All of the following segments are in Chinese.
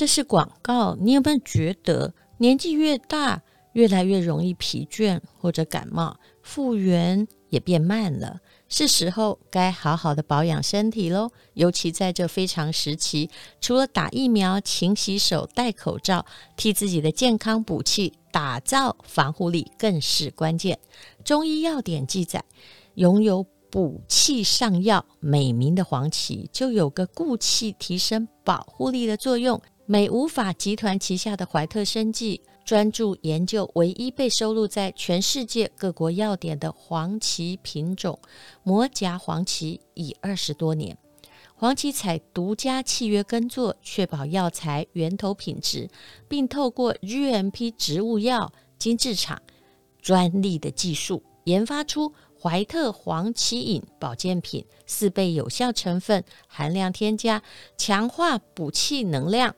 这是广告。你有没有觉得年纪越大，越来越容易疲倦或者感冒，复原也变慢了？是时候该好好的保养身体喽。尤其在这非常时期，除了打疫苗、勤洗手、戴口罩，替自己的健康补气、打造防护力更是关键。中医药典记载，拥有补气上药美名的黄芪，就有个固气、提升保护力的作用。美无法集团旗下的怀特生技，专注研究唯一被收录在全世界各国药典的黄芪品种摩葭黄芪已二十多年。黄芪采独家契约耕作，确保药材源头品质，并透过 GMP 植物药精制厂专利的技术，研发出怀特黄芪饮保健品，四倍有效成分含量添加，强化补气能量，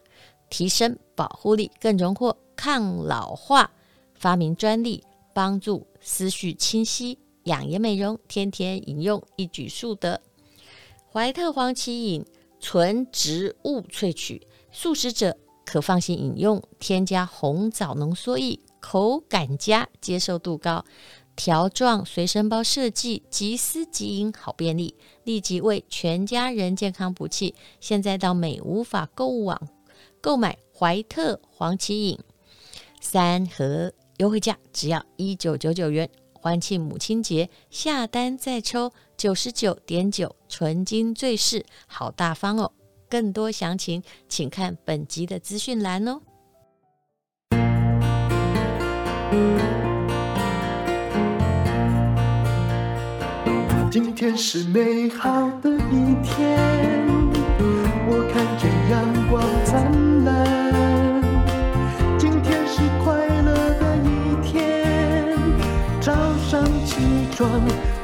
提升保护力，更荣获。抗老化发明专利，帮助思绪清晰、养颜美容，天天饮用一举数得。怀特黄芪饮纯植物萃取，素食者可放心饮用。添加红枣浓缩液，口感佳，接受度高。条状随身包设计，即撕即饮，好便利。立即为全家人健康补气。现在到美无法购物网购买怀特黄芪饮。三盒优惠价只要一九九九元，欢庆母亲节，下单再抽九十九点九纯金坠饰，好大方哦！更多详情请看本集的资讯栏哦。今天是美好的一天，我看见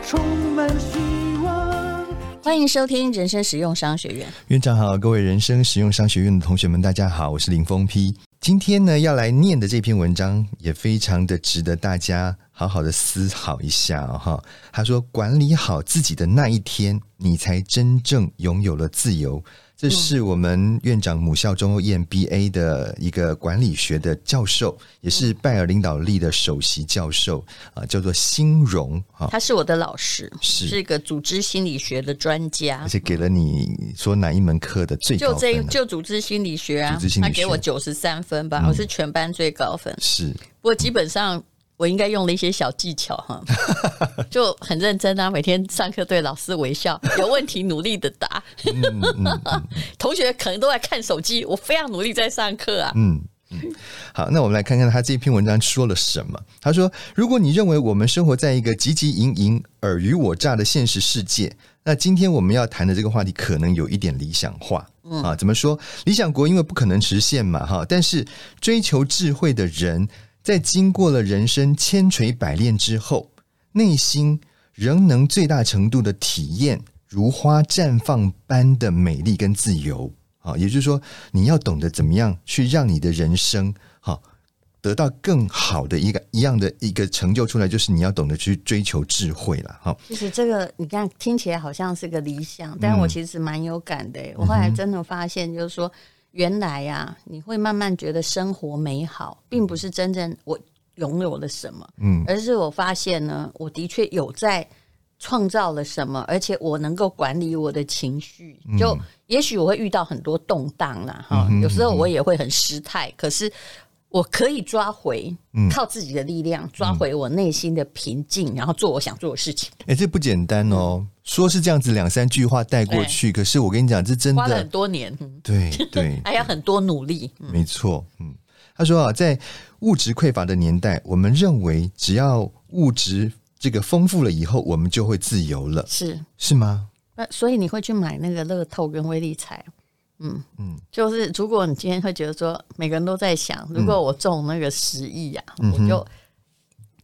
充满希望。欢迎收听人生实用商学院。院长好，各位人生实用商学院的同学们，大家好，我是林峰批。今天呢，要来念的这篇文章也非常的值得大家好好的思考一下哈、他说：“管理好自己的那一天，你才真正拥有了自由。”这是我们院长母校中欧 EMBA 的一个管理学的教授，也是拜尔领导力的首席教授啊，叫做辛荣啊。他是我的老师，是是一个组织心理学的专家，而且给了你说哪一门课的最高分？就这就组织心理学啊，组织心理学他给我九十三分吧，嗯，我是全班最高分。是，不过基本上。我应该用了一些小技巧哈，就很认真啊，每天上课对老师微笑，有问题努力的答。同学可能都在看手机，我非常努力在上课啊。嗯嗯，好，那我们来看看他这篇文章说了什么。他说：“如果你认为我们生活在一个汲汲营营、尔虞我诈的现实世界，那今天我们要谈的这个话题可能有一点理想化。嗯啊，怎么说？理想国因为不可能实现嘛，哈。但是追求智慧的人。”在经过了人生千锤百炼之后，内心仍能最大程度的体验如花绽放般的美丽跟自由。啊，也就是说，你要懂得怎么样去让你的人生，哈，得到更好的一个一样的一个成就出来，就是你要懂得去追求智慧了。哈，其实这个你看听起来好像是个理想，但我其实蛮有感的。我后来真的发现，就是说。原来呀、啊，你会慢慢觉得生活美好，并不是真正我拥有了什么，嗯，而是我发现呢，我的确有在创造了什么，而且我能够管理我的情绪。就也许我会遇到很多动荡啦，哈、嗯，有时候我也会很失态，可是。我可以抓回，靠自己的力量、嗯、抓回我内心的平静、嗯，然后做我想做的事情。哎、欸，这不简单哦、嗯！说是这样子两三句话带过去，可是我跟你讲，这真的花了很多年，对对，还要很多努力。嗯、没错，嗯，他说啊，在物质匮乏的年代，我们认为只要物质这个丰富了以后，我们就会自由了，是。是吗？那所以你会去买那个乐透跟威力彩？嗯。嗯，就是如果你今天会觉得说，每个人都在想，如果我中那个十亿呀，我就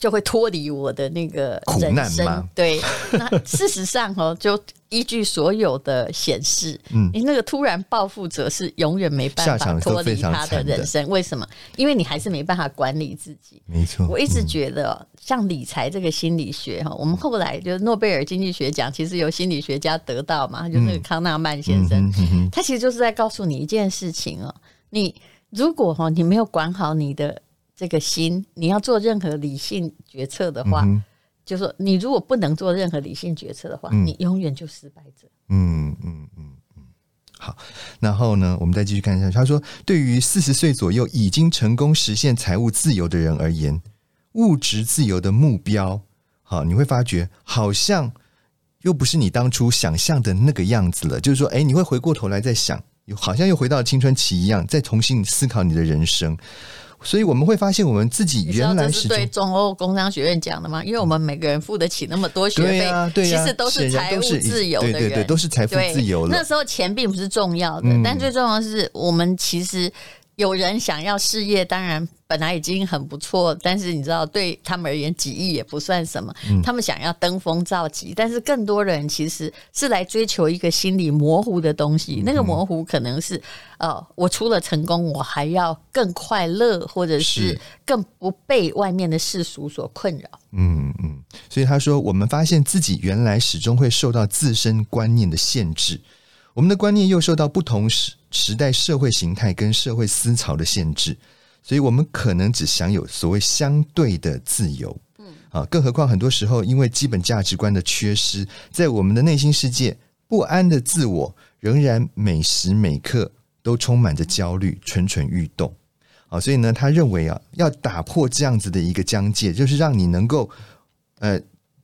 就会脱离我的那个人生。对，那事实上哦，就。依据所有的显示，嗯，你那个突然暴富者是永远没办法脱离他的人生。为什么？因为你还是没办法管理自己。没错，我一直觉得，像理财这个心理学哈，我们后来就是诺贝尔经济学奖，其实由心理学家得到嘛，就那个康纳曼先生，他其实就是在告诉你一件事情哦。你如果哈你没有管好你的这个心，你要做任何理性决策的话，嗯、就说你如果不能做任何理性决策的话，嗯、你永远就失败者。嗯嗯嗯嗯。好，然后呢，我们再继续看一下。他说，对于四十岁左右已经成功实现财务自由的人而言，物质自由的目标，好，你会发觉好像又不是你当初想象的那个样子了。就是说，哎，你会回过头来再想，好像又回到青春期一样，再重新思考你的人生。所以我们会发现，我们自己原来是对中欧工商学院讲的嘛？因为我们每个人付得起那么多学费，对啊对啊、其实都是财务自由的人，对对对，都是财富自由了。那时候钱并不是重要的，嗯、但最重要的是我们其实。有人想要事业，当然本来已经很不错，但是你知道，对他们而言，几亿也不算什么。嗯、他们想要登峰造极，但是更多人其实是来追求一个心理模糊的东西。那个模糊可能是，呃，我除了成功，我还要更快乐，或者是更不被外面的世俗所困扰。嗯嗯，所以他说，我们发现自己原来始终会受到自身观念的限制。我们的观念又受到不同时时代社会形态跟社会思潮的限制，所以我们可能只享有所谓相对的自由。嗯，啊，更何况很多时候因为基本价值观的缺失，在我们的内心世界，不安的自我仍然每时每刻都充满着焦虑，蠢蠢欲动。啊，所以呢，他认为啊，要打破这样子的一个疆界，就是让你能够呃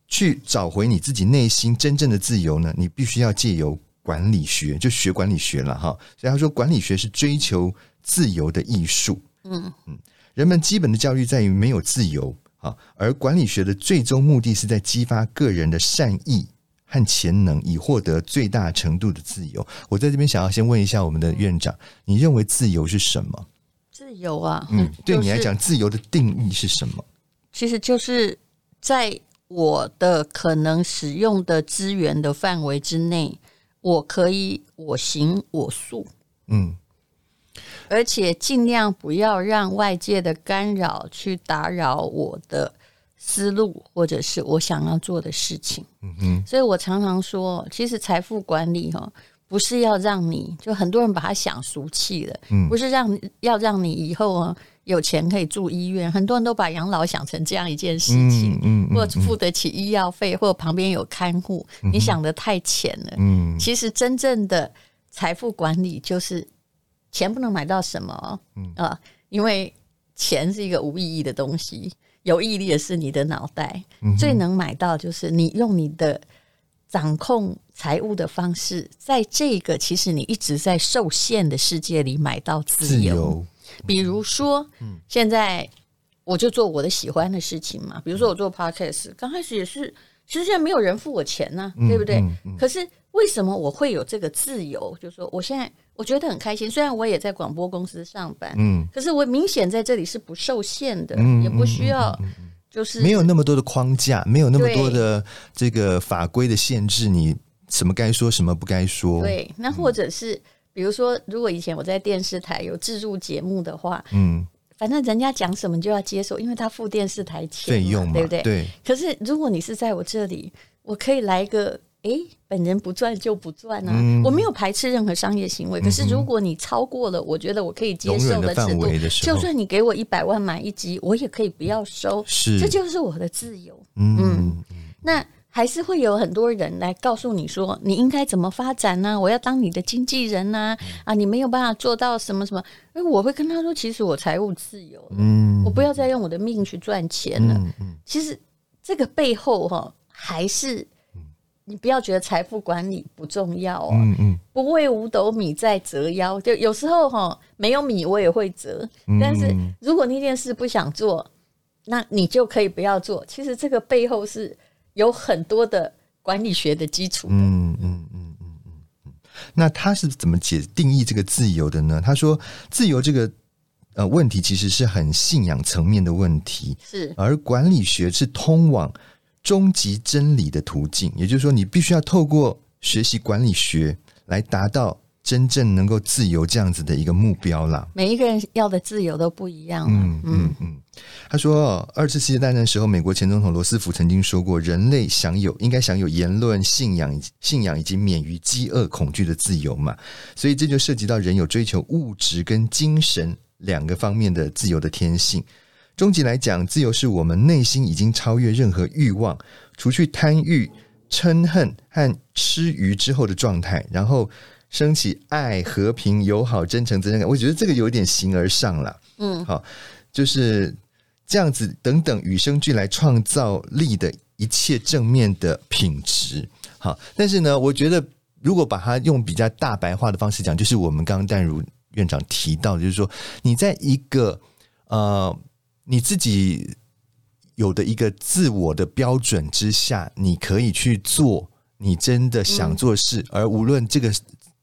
去找回你自己内心真正的自由呢，你必须要借由。管理学就学管理学了哈，所以他说管理学是追求自由的艺术。嗯嗯，人们基本的教育在于没有自由啊，而管理学的最终目的是在激发个人的善意和潜能，以获得最大程度的自由。我在这边想要先问一下我们的院长，你认为自由是什么？自由啊，嗯，对你来讲，自由的定义是什么？其实就是在我的可能使用的资源的范围之内。我可以我行我素，嗯，而且尽量不要让外界的干扰去打扰我的思路，或者是我想要做的事情。嗯嗯，所以我常常说，其实财富管理哈，不是要让你就很多人把它想俗气了，嗯，不是让要让你以后啊。有钱可以住医院，很多人都把养老想成这样一件事情，嗯，或者付得起医药费，或者旁边有看护，嗯、你想的太浅了。嗯，其实真正的财富管理就是钱不能买到什么，嗯啊，因为钱是一个无意义的东西，有毅力的是你的脑袋，嗯、最能买到就是你用你的掌控财务的方式，在这个其实你一直在受限的世界里买到自由。自由比如说，现在我就做我的喜欢的事情嘛。比如说，我做 podcast，刚开始也是，其实现在没有人付我钱呢、啊，对不对？可是为什么我会有这个自由？就是说，我现在我觉得很开心。虽然我也在广播公司上班，嗯，可是我明显在这里是不受限的，也不需要，就是没有那么多的框架，没有那么多的这个法规的限制，你什么该说，什么不该说。对，那或者是。比如说，如果以前我在电视台有自助节目的话，嗯，反正人家讲什么就要接受，因为他付电视台钱费用嘛，对不对？对。可是如果你是在我这里，我可以来个，哎，本人不赚就不赚啊，嗯、我没有排斥任何商业行为。嗯、可是如果你超过了，我觉得我可以接受的程度，就算你给我一百万买一集，我也可以不要收，是，这就是我的自由。嗯，嗯，那。还是会有很多人来告诉你说，你应该怎么发展呢？我要当你的经纪人呐！啊，你没有办法做到什么什么？因为我会跟他说，其实我财务自由，嗯，我不要再用我的命去赚钱了。其实这个背后哈，还是你不要觉得财富管理不重要哦。嗯嗯，不为五斗米在折腰，就有时候哈，没有米我也会折。但是如果那件事不想做，那你就可以不要做。其实这个背后是。有很多的管理学的基础。嗯嗯嗯嗯嗯，那他是怎么解定义这个自由的呢？他说，自由这个呃问题其实是很信仰层面的问题，是而管理学是通往终极真理的途径。也就是说，你必须要透过学习管理学来达到真正能够自由这样子的一个目标啦。每一个人要的自由都不一样。嗯嗯嗯。他说，二次世界大战的时候，美国前总统罗斯福曾经说过，人类享有应该享有言论、信仰、信仰以及免于饥饿恐惧的自由嘛。所以这就涉及到人有追求物质跟精神两个方面的自由的天性。终极来讲，自由是我们内心已经超越任何欲望，除去贪欲、嗔恨和痴愚之后的状态，然后升起爱、和平、友好、真诚、责任感。我觉得这个有点形而上了，嗯，好，就是这样子等等与生俱来创造力的一切正面的品质。好，但是呢，我觉得如果把它用比较大白话的方式讲，就是我们刚刚淡如院长提到的，就是说你在一个呃。你自己有的一个自我的标准之下，你可以去做你真的想做事，嗯、而无论这个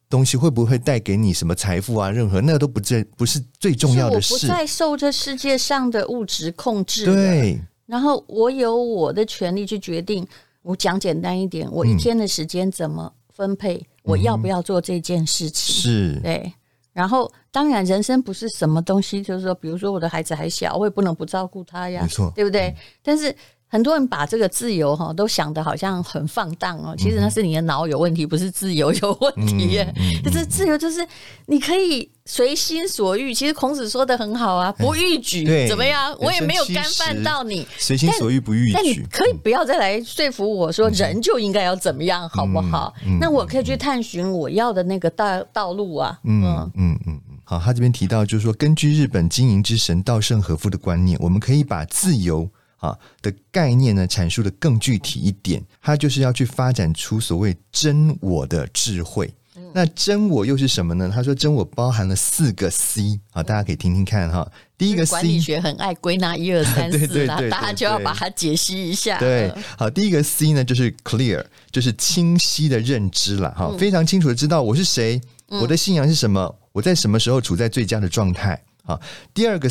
东西会不会带给你什么财富啊，任何那个都不最不是最重要的事。我不再受这世界上的物质控制。对，然后我有我的权利去决定。我讲简单一点，我一天的时间怎么分配，嗯、我要不要做这件事情？是，对。然后，当然，人生不是什么东西，就是说，比如说我的孩子还小，我也不能不照顾他呀，没错，对不对？嗯、但是很多人把这个自由哈都想的好像很放荡哦，其实那是你的脑有问题，不是自由有问题耶。就是自由，就是你可以随心所欲。其实孔子说的很好啊，不逾矩，怎么样？我也没有干犯到你，随心所欲不逾矩。但你可以不要再来说服我说人就应该要怎么样，嗯、好不好？嗯、那我可以去探寻我要的那个道道路啊。嗯嗯嗯嗯。好，他这边提到就是说，根据日本经营之神稻盛和夫的观念，我们可以把自由啊的概念呢阐述的更具体一点。它就是要去发展出所谓真我的智慧。那真我又是什么呢？他说真我包含了四个 C 啊，大家可以听听看哈。第一个 C，管理学很爱归纳一二三四啦，大家就要把它解析一下。对，好，第一个 C 呢就是 clear，就是清晰的认知了哈，非常清楚的知道我是谁，我的信仰是什么。我在什么时候处在最佳的状态？啊，第二个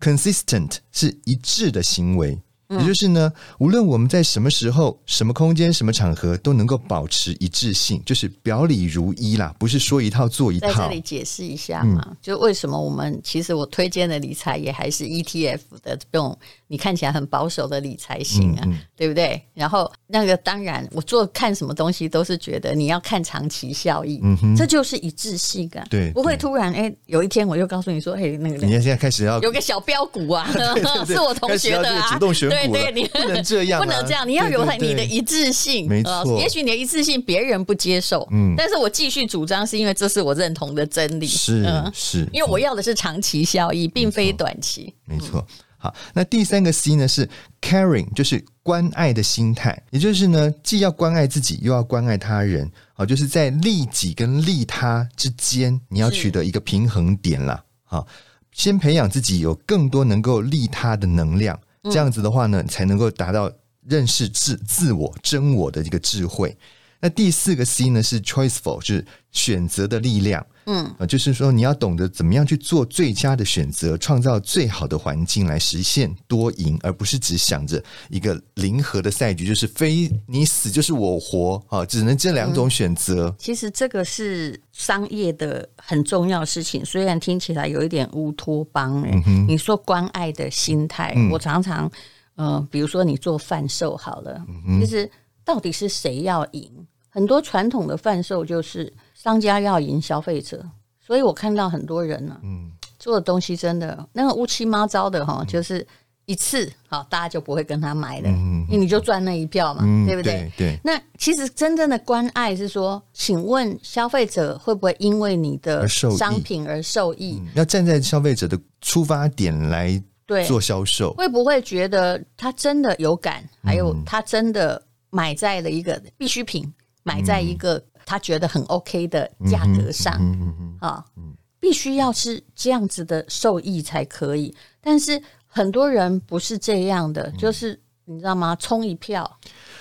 C，consistent 是一致的行为。也就是呢，无论我们在什么时候、什么空间、什么场合，都能够保持一致性，就是表里如一啦，不是说一套做一套。在这里解释一下嘛，嗯、就为什么我们其实我推荐的理财也还是 ETF 的这种你看起来很保守的理财型啊，嗯嗯、对不对？然后那个当然，我做看什么东西都是觉得你要看长期效益，这就是一致性啊，对，不会突然哎有一天我就告诉你说，哎，那个你看现在开始要有个小标股啊，对对对 是我同学的啊，主动选股。对对，你 不能这样，不能这样，你要有你的一致性。没错，也许你的一致性别人不接受，嗯，但是我继续主张，是因为这是我认同的真理。是是，因为我要的是长期效益，并非短期。没错。好，那第三个 C 呢是 caring，就是关爱的心态，也就是呢，既要关爱自己，又要关爱他人。好，就是在利己跟利他之间，你要取得一个平衡点啦。好。先培养自己有更多能够利他的能量，这样子的话呢，才能够达到认识自自我真我的一个智慧。那第四个 C 呢是 choiceful，就是选择的力量。嗯，啊，就是说你要懂得怎么样去做最佳的选择，创造最好的环境来实现多赢，而不是只想着一个零和的赛局，就是非你死就是我活啊，只能这两种选择。嗯，其实这个是商业的很重要的事情，虽然听起来有一点乌托邦哎，嗯哼，你说关爱的心态，嗯，我常常嗯，呃，比如说你做贩售好了，其实到底是谁要赢？很多传统的贩售就是。商家要赢消费者，所以我看到很多人呢、啊，嗯，做的东西真的那个乌七八糟的哈，就是一次好，大家就不会跟他买了，嗯，因为你就赚那一票嘛，嗯、对不对？对。对，那其实真正的关爱是说，请问消费者会不会因为你的商品而受益？嗯、要站在消费者的出发点来做销售，会不会觉得他真的有感？还有他真的买在了一个必需品，买在一个。他觉得很 OK 的价格上，啊，必须要是这样子的受益才可以。但是很多人不是这样的，就是你知道吗？冲一票，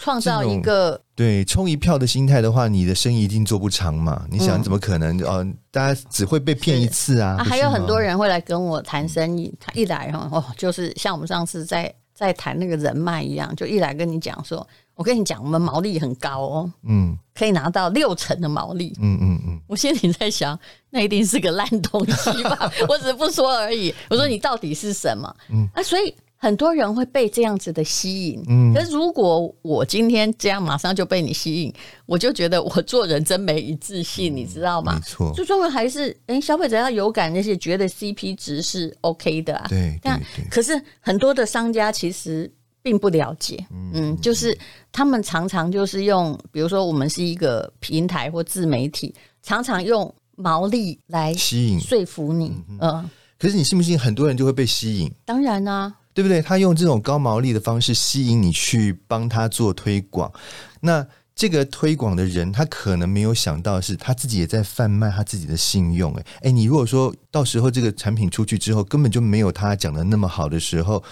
创造一个对冲一票的心态的话，你的生意一定做不长嘛。你想怎么可能？哦，大家只会被骗一次啊！还有很多人会来跟我谈生意，他一来哦，就是像我们上次在在谈那个人脉一样，就一来跟你讲说。我跟你讲，我们毛利很高哦，嗯，可以拿到六成的毛利，嗯嗯嗯。我心里在想，那一定是个烂东西吧？我只是不说而已。我说你到底是什么？嗯啊，所以很多人会被这样子的吸引。嗯，可是如果我今天这样马上就被你吸引，我就觉得我做人真没一致性，你知道吗？没错，最重要还是哎、欸，消费者要有感，那些觉得 CP 值是 OK 的啊。对，但可是很多的商家其实。并不了解，嗯，就是他们常常就是用，比如说我们是一个平台或自媒体，常常用毛利来吸引说服你，嗯。可是你信不信，很多人就会被吸引？当然啊，对不对？他用这种高毛利的方式吸引你去帮他做推广，那这个推广的人，他可能没有想到是他自己也在贩卖他自己的信用。哎，哎，你如果说到时候这个产品出去之后，根本就没有他讲的那么好的时候。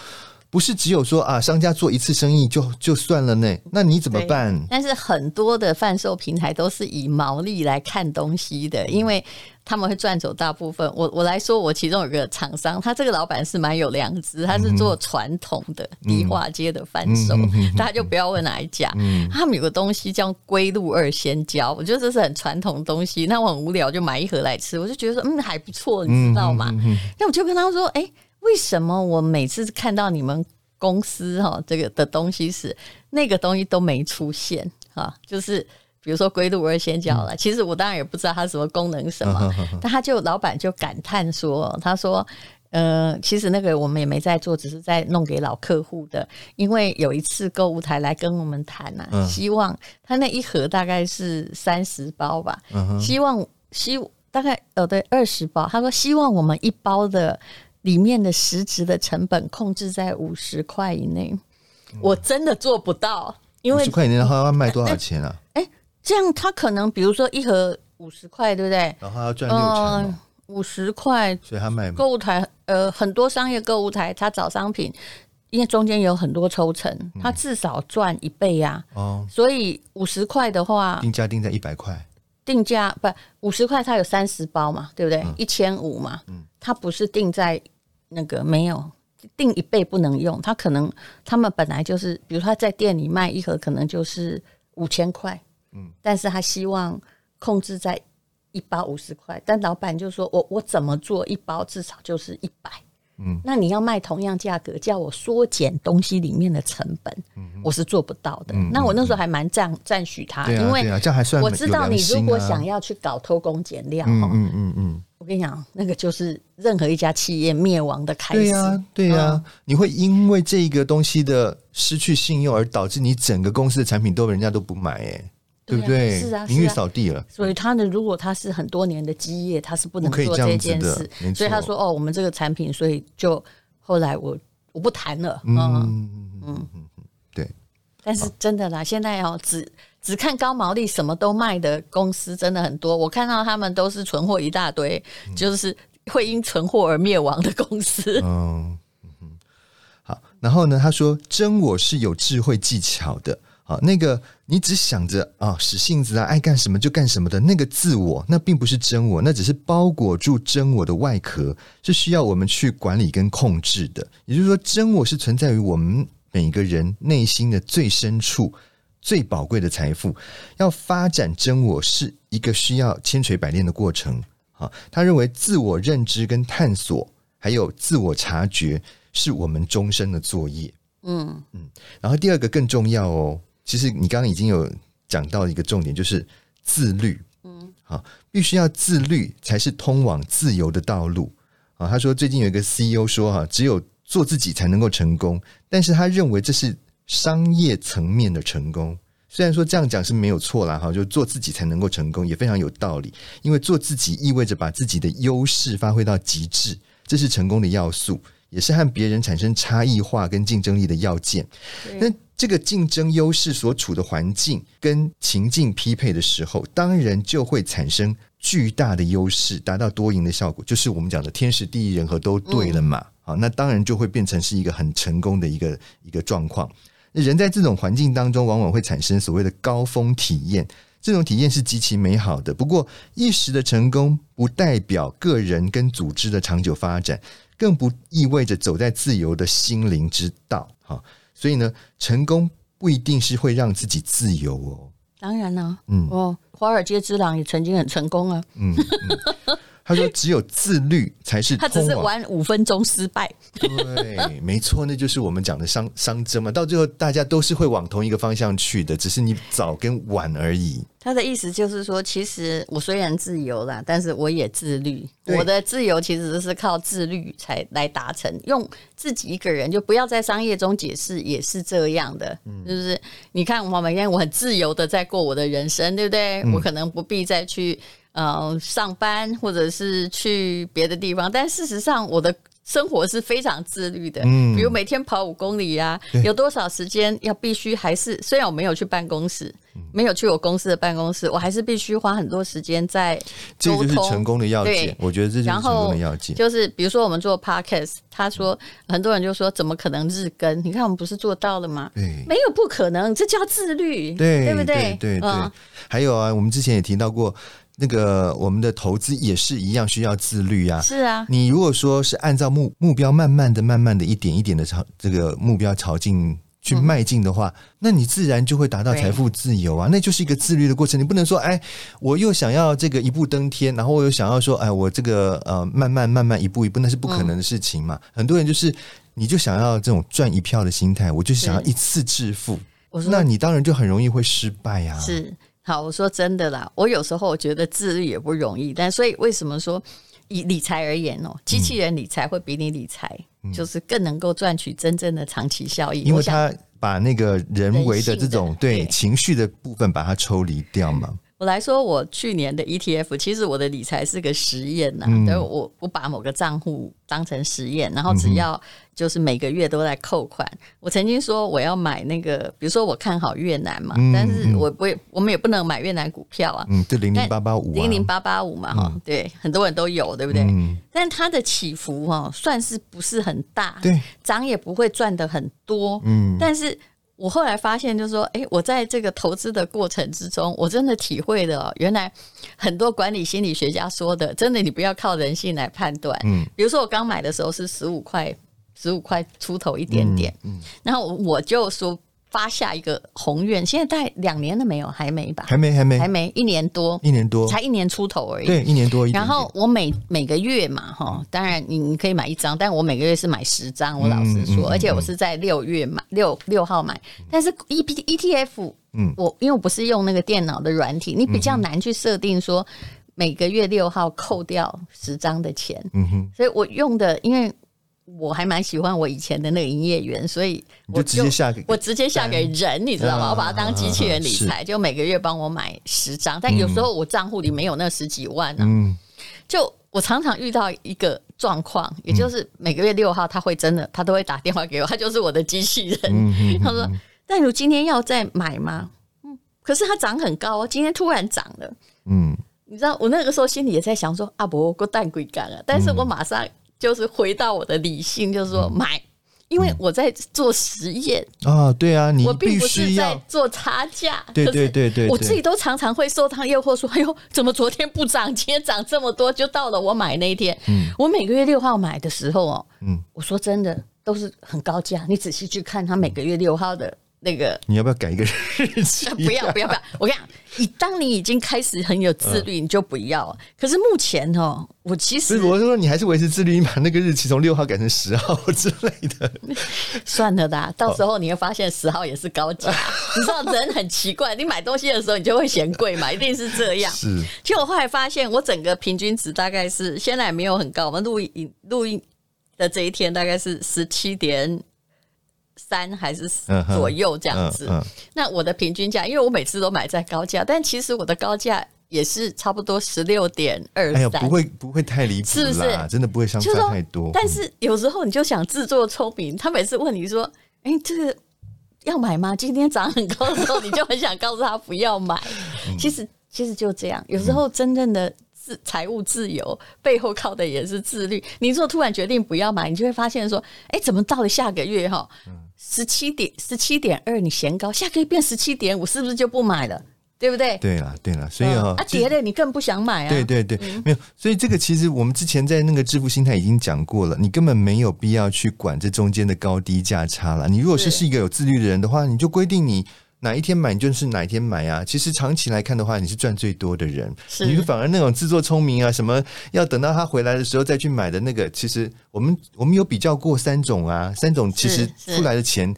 不是只有说啊，商家做一次生意就就算了呢？那你怎么办？但是很多的贩售平台都是以毛利来看东西的，因为他们会赚走大部分。我我来说，我其中有个厂商，他这个老板是蛮有良知，他是做传统的迪化街的贩售，嗯、大家就不要问哪一家。嗯、他们有个东西叫龟鹿二仙胶，我觉得这是很传统的东西。那我很无聊，就买一盒来吃，我就觉得说嗯还不错，你知道吗？那、嗯、我就跟他说，哎、欸。为什么我每次看到你们公司哈这个的东西是那个东西都没出现啊？就是比如说龟鹿二仙胶了，嗯、其实我当然也不知道它什么功能什么，但他就老板就感叹说：“他说，呃，其实那个我们也没在做，只是在弄给老客户的。因为有一次购物台来跟我们谈呐、啊，嗯、希望他那一盒大概是三十包吧，嗯、希望希大概呃对二十包，他说希望我们一包的。”里面的实质的成本控制在五十块以内，我真的做不到，因为五十块以内的话要卖多少钱啊？哎、欸欸，这样他可能比如说一盒五十块，对不对？然后要赚六成，五十块，所以他卖购物台呃很多商业购物台，他找商品，因为中间有很多抽成，他至少赚一倍呀、啊。哦，所以五十块的话，定价定在一百块。定价不五十块，它有三十包嘛，对不对？一千五嘛，嗯它不是定在。那个没有定一倍不能用，他可能他们本来就是，比如他在店里卖一盒可能就是五千块，嗯，但是他希望控制在一包五十块，但老板就说我我怎么做一包至少就是一百，嗯，那你要卖同样价格，叫我缩减东西里面的成本，嗯，我是做不到的。嗯、那我那时候还蛮赞赞许他，嗯、因为我知道你如果想要去搞偷工减料，嗯嗯嗯嗯。我跟你讲，那个就是任何一家企业灭亡的开始。对呀、啊，对呀、啊，嗯、你会因为这个东西的失去信用而导致你整个公司的产品都人家都不买，哎，对不对？是啊，名誉扫地了。所以他呢如果他是很多年的基业，他是不能做这件事。所以他说：“哦，我们这个产品，所以就后来我我不谈了。嗯”嗯嗯嗯嗯，对。但是真的啦，现在哦只。只看高毛利，什么都卖的公司真的很多。我看到他们都是存货一大堆，嗯、就是会因存货而灭亡的公司。嗯嗯，好。然后呢，他说真我是有智慧技巧的。好，那个你只想着啊，使性子啊，爱干什么就干什么的那个自我，那并不是真我，那只是包裹住真我的外壳，是需要我们去管理跟控制的。也就是说，真我是存在于我们每个人内心的最深处。最宝贵的财富，要发展真我是一个需要千锤百炼的过程。好，他认为自我认知跟探索，还有自我察觉，是我们终身的作业。嗯嗯。然后第二个更重要哦，其实你刚刚已经有讲到一个重点，就是自律。嗯，好，必须要自律，才是通往自由的道路。啊，他说最近有一个 CEO 说哈，只有做自己才能够成功，但是他认为这是。商业层面的成功，虽然说这样讲是没有错啦，哈，就做自己才能够成功，也非常有道理。因为做自己意味着把自己的优势发挥到极致，这是成功的要素，也是和别人产生差异化跟竞争力的要件。那这个竞争优势所处的环境跟情境匹配的时候，当然就会产生巨大的优势，达到多赢的效果，就是我们讲的天时地利人和都对了嘛。好、嗯，那当然就会变成是一个很成功的一个一个状况。人在这种环境当中，往往会产生所谓的高峰体验，这种体验是极其美好的。不过，一时的成功不代表个人跟组织的长久发展，更不意味着走在自由的心灵之道。哈，所以呢，成功不一定是会让自己自由哦。当然了、啊，嗯，哦，华尔街之狼也曾经很成功啊，嗯。嗯他说：“只有自律才是。”他只是玩五分钟失败。对，没错，那就是我们讲的熵熵增嘛。到最后，大家都是会往同一个方向去的，只是你早跟晚而已。他的意思就是说，其实我虽然自由啦，但是我也自律。我的自由其实是靠自律才来达成。用自己一个人就不要在商业中解释，也是这样的，嗯、就是你看我每天我很自由的在过我的人生，对不对？嗯、我可能不必再去。呃，上班或者是去别的地方，但事实上我的生活是非常自律的。嗯，比如每天跑五公里呀，啊，有多少时间要必须还是虽然我没有去办公室，没有去我公司的办公室，我还是必须花很多时间在沟通。这就是成功的要件，我觉得这就是成功的要件。就是比如说我们做 Podcast，他说很多人就说怎么可能日更？你看我们不是做到了吗？对，没有不可能，这叫自律，对，对不对？对对还有啊，我们之前也提到过。那个我们的投资也是一样需要自律啊。是啊，你如果说是按照目目标慢慢的、慢慢的一点一点的朝这个目标朝进去迈进的话，嗯、那你自然就会达到财富自由啊。那就是一个自律的过程。你不能说，哎，我又想要这个一步登天，然后我又想要说，哎，我这个呃慢慢慢慢一步一步，那是不可能的事情嘛。嗯、很多人就是，你就想要这种赚一票的心态，我就是想要一次致富，那你当然就很容易会失败呀、啊。是。好，我说真的啦，我有时候我觉得自律也不容易，但所以为什么说以理财而言哦，机器人理财会比你理财、嗯、就是更能够赚取真正的长期效益，因为他把那个人为的这种对，对情绪的部分把它抽离掉嘛。我来说，我去年的 ETF，其实我的理财是个实验呐、啊。嗯、我我把某个账户当成实验，然后只要就是每个月都在扣款。嗯、我曾经说我要买那个，比如说我看好越南嘛，嗯、但是我我也，我们也不能买越南股票啊。嗯，对，零零八八五，零零八八五嘛，哈、嗯，对，很多人都有，对不对？嗯、但它的起伏哈，算是不是很大，对，涨也不会赚得很多，嗯，但是。我后来发现，就是说，哎，我在这个投资的过程之中，我真的体会了，原来很多管理心理学家说的，真的，你不要靠人性来判断。嗯，比如说我刚买的时候是十五块，十五块出头一点点，嗯，嗯，然后我就说。发下一个宏愿，现在大概两年了没有？还没吧？还没，还没，还没，一年多，一年多，才一年出头而已。对，一年多一点点。然后我每每个月嘛，哈，当然你你可以买一张，但我每个月是买十张。我老实说，嗯嗯嗯、而且我是在六月买，六六号买。但是 E P E T F，嗯，我因为我不是用那个电脑的软体，你比较难去设定说每个月六号扣掉十张的钱。嗯哼，所以我用的因为。我还蛮喜欢我以前的那个营业员，所以我就，就直接下给我直接下给人，你知道吗？我把它当机器人理财，就每个月帮我买十张，但有时候我账户里没有那十几万呢、啊。嗯，就我常常遇到一个状况，也就是每个月六号他会真的，他都会打电话给我，他就是我的机器人。他说：“但如今天要再买吗？”嗯，可是它涨很高，今天突然涨了。嗯，你知道我那个时候心里也在想说：“阿伯，我蛋鬼干了。”但是我马上。就是回到我的理性，就是说买，因为我在做实验啊，对啊，你我并不是在做差价，对对对对，我自己都常常会受他诱惑说，哎呦，怎么昨天不涨，今天涨这么多？就到了我买那一天，嗯，我每个月六号买的时候哦，嗯，我说真的都是很高价，你仔细去看他每个月六号的。那个你要不要改一个日期？不要不要不要！我跟你讲，你当你已经开始很有自律，你就不要。可是目前哦，我其实我是说，你还是维持自律，你把那个日期从六号改成十号 之类的。算了的，到时候你会发现十号也是高价。你知道人很奇怪，你买东西的时候你就会嫌贵嘛，一定是这样。是。其实我后来发现，我整个平均值大概是现在也没有很高。我们录音录音的这一天大概是十七点。三还是左右这样子，嗯嗯嗯、那我的平均价，因为我每次都买在高价，但其实我的高价也是差不多十六点二三，不会不会太离谱，是不是？真的不会相差太多。但是有时候你就想自作聪明，他每次问你说：“哎、欸，这个要买吗？”今天涨很高的时候，你就很想告诉他不要买。嗯、其实其实就这样，有时候真正的。自财务自由背后靠的也是自律。你如果突然决定不要买，你就会发现说：“哎，怎么到了下个月哈，十七点十七点二，你嫌高，下个月变十七点五，是不是就不买了？”对不对？对了，对了，所以哈，啊跌了你更不想买啊。对对对，没有，所以这个其实我们之前在那个致富心态已经讲过了，你根本没有必要去管这中间的高低价差了。你如果是是一个有自律的人的话，你就规定你哪一天买，你就是哪一天买啊。其实长期来看的话，你是赚最多的人。你反而那种自作聪明啊，什么要等到他回来的时候再去买的那个，其实我们我们有比较过三种啊，三种其实出来的钱。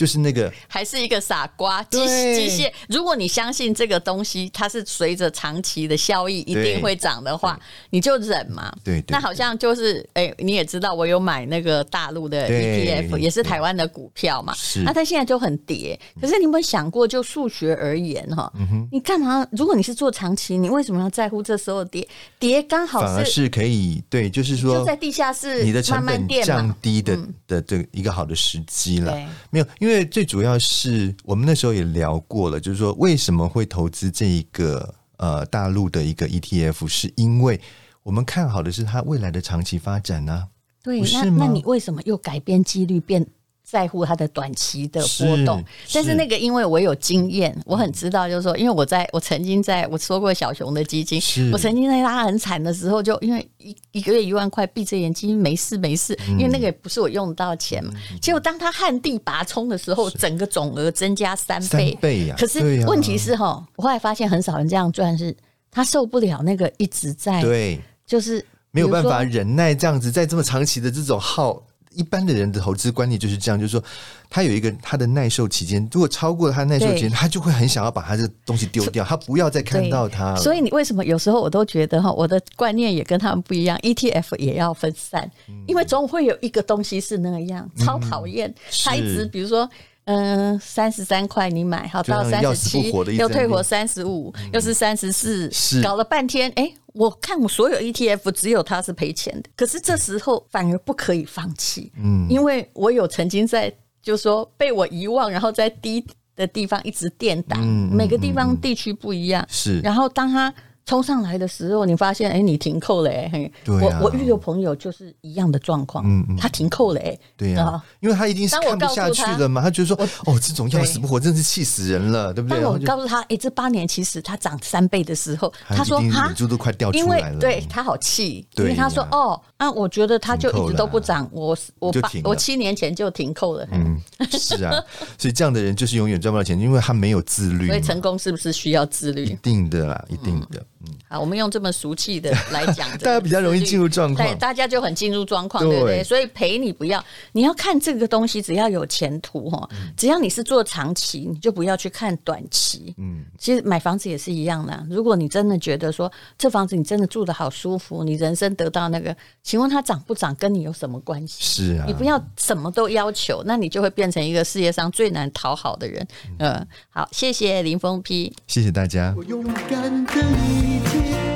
就是那个，还是一个傻瓜，机机械。如果你相信这个东西，它是随着长期的效益一定会涨的话，你就忍嘛。对，对，对，那好像就是，哎、欸，你也知道，我有买那个大陆的 ETF，也是台湾的股票嘛。是。那它现在就很跌。可是你有没有想过，就数学而言哈，嗯、你干嘛？如果你是做长期，你为什么要在乎这时候跌？跌刚好是反而是可以对，就是说就在地下室，你的成本降低的的这一个好的时机了。没有，因为。因为最主要是我们那时候也聊过了，就是说为什么会投资这一个呃大陆的一个 ETF，是因为我们看好的是它未来的长期发展呢、啊？对，那那你为什么又改变几率变？在乎它的短期的波动，但是那个因为我有经验，我很知道，就是说，因为我在我曾经在我说过小熊的基金，我曾经在它很惨的时候，就因为一一个月一万块，闭着眼睛没事没事，因为那个也不是我用得到钱嘛。结果当他旱地拔葱的时候，整个总额增加三倍，三倍呀！可是问题是哈，我后来发现很少人这样赚，是他受不了那个一直在对，就是没有办法忍耐这样子，在这么长期的这种耗。一般的人的投资观念就是这样，就是说，他有一个他的耐受期间，如果超过了他耐受期间，他就会很想要把他这个东西丢掉，他不要再看到它。所以你为什么有时候我都觉得哈，我的观念也跟他们不一样，ETF 也要分散，因为总会有一个东西是那样，超讨厌，他一直比如说。嗯，三十三块你买好到三十七，又退回三十五，又是三十四，搞了半天，哎、欸，我看我所有 ETF 只有它是赔钱的，可是这时候反而不可以放弃，嗯，因为我有曾经在，就是说被我遗忘，然后在低的地方一直垫档，每个地方地区不一样，是，然后当它。冲上来的时候，你发现哎、欸，你停扣了哎、欸，对啊、我我遇到朋友就是一样的状况，嗯嗯，他停扣了哎、欸，对呀、啊，因为他一定是看不下去了嘛，他觉得说哦，这种要死不活，真是气死人了，对不对？当我告诉他，哎、欸，这八年其实他涨三倍的时候，他说哈，眼珠都快掉出来了，对他好气，因为他说哦，啊，我觉得他就一直都不涨，我我八我七年前就停扣了，嗯，是啊，所以这样的人就是永远赚不到钱，因为他没有自律，所以成功是不是需要自律？一定的啦，一定的。嗯，好，我们用这么俗气的来讲，大家比较容易进入状况，对，大家就很进入状况，对不对？所以赔你不要，你要看这个东西，只要有前途哈，只要你是做长期，你就不要去看短期。嗯，其实买房子也是一样的，如果你真的觉得说这房子你真的住的好舒服，你人生得到那个，请问它涨不涨跟你有什么关系？是啊，你不要什么都要求，那你就会变成一个世界上最难讨好的人。嗯，好，谢谢林峰批，谢谢大家。我勇敢的一天。